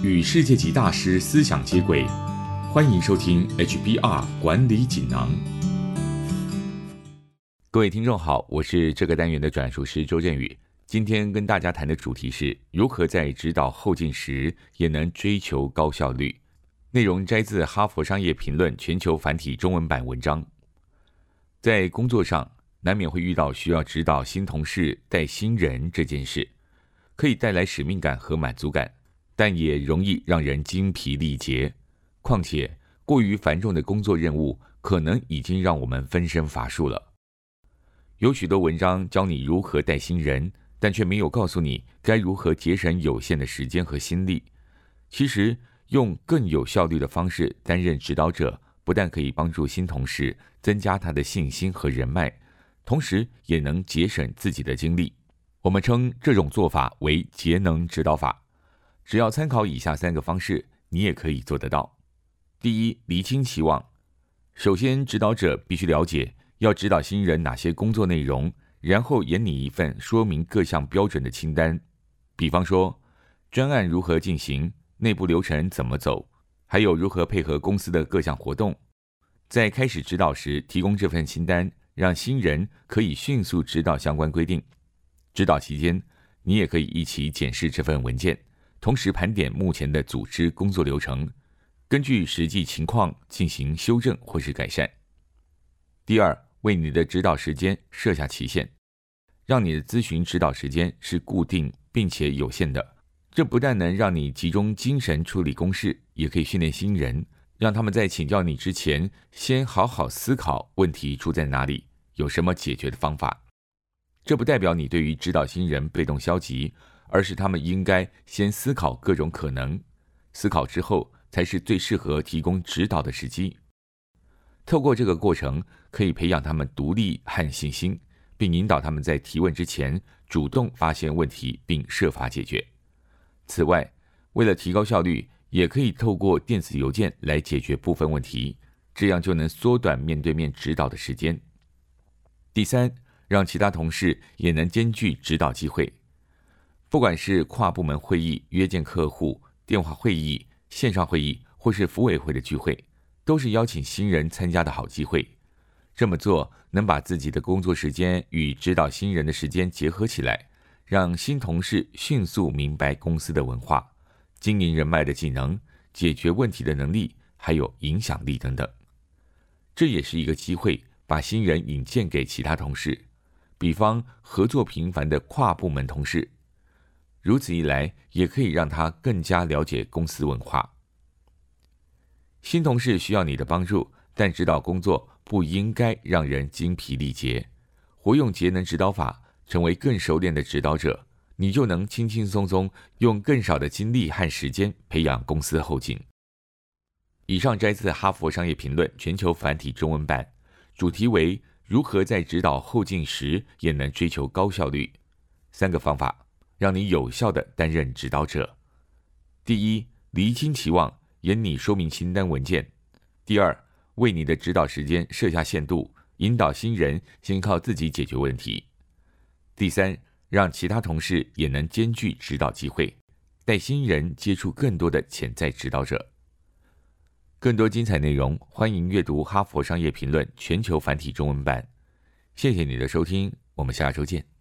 与世界级大师思想接轨，欢迎收听 HBR 管理锦囊。各位听众好，我是这个单元的转述师周振宇。今天跟大家谈的主题是如何在指导后进时也能追求高效率。内容摘自《哈佛商业评论》全球繁体中文版文章。在工作上，难免会遇到需要指导新同事、带新人这件事，可以带来使命感和满足感。但也容易让人精疲力竭，况且过于繁重的工作任务可能已经让我们分身乏术了。有许多文章教你如何带新人，但却没有告诉你该如何节省有限的时间和心力。其实，用更有效率的方式担任指导者，不但可以帮助新同事增加他的信心和人脉，同时也能节省自己的精力。我们称这种做法为节能指导法。只要参考以下三个方式，你也可以做得到。第一，厘清期望。首先，指导者必须了解要指导新人哪些工作内容，然后研拟一份说明各项标准的清单。比方说，专案如何进行，内部流程怎么走，还有如何配合公司的各项活动。在开始指导时，提供这份清单，让新人可以迅速知道相关规定。指导期间，你也可以一起检视这份文件。同时盘点目前的组织工作流程，根据实际情况进行修正或是改善。第二，为你的指导时间设下期限，让你的咨询指导时间是固定并且有限的。这不但能让你集中精神处理公事，也可以训练新人，让他们在请教你之前，先好好思考问题出在哪里，有什么解决的方法。这不代表你对于指导新人被动消极。而是他们应该先思考各种可能，思考之后才是最适合提供指导的时机。透过这个过程，可以培养他们独立和信心，并引导他们在提问之前主动发现问题并设法解决。此外，为了提高效率，也可以透过电子邮件来解决部分问题，这样就能缩短面对面指导的时间。第三，让其他同事也能兼具指导机会。不管是跨部门会议、约见客户、电话会议、线上会议，或是服委会的聚会，都是邀请新人参加的好机会。这么做能把自己的工作时间与指导新人的时间结合起来，让新同事迅速明白公司的文化、经营人脉的技能、解决问题的能力，还有影响力等等。这也是一个机会，把新人引荐给其他同事，比方合作频繁的跨部门同事。如此一来，也可以让他更加了解公司文化。新同事需要你的帮助，但指导工作不应该让人精疲力竭。活用节能指导法，成为更熟练的指导者，你就能轻轻松松用更少的精力和时间培养公司后劲。以上摘自《哈佛商业评论》全球繁体中文版，主题为如何在指导后劲时也能追求高效率。三个方法。让你有效的担任指导者。第一，厘清期望，引你说明清单文件；第二，为你的指导时间设下限度，引导新人先靠自己解决问题；第三，让其他同事也能兼具指导机会，带新人接触更多的潜在指导者。更多精彩内容，欢迎阅读《哈佛商业评论》全球繁体中文版。谢谢你的收听，我们下周见。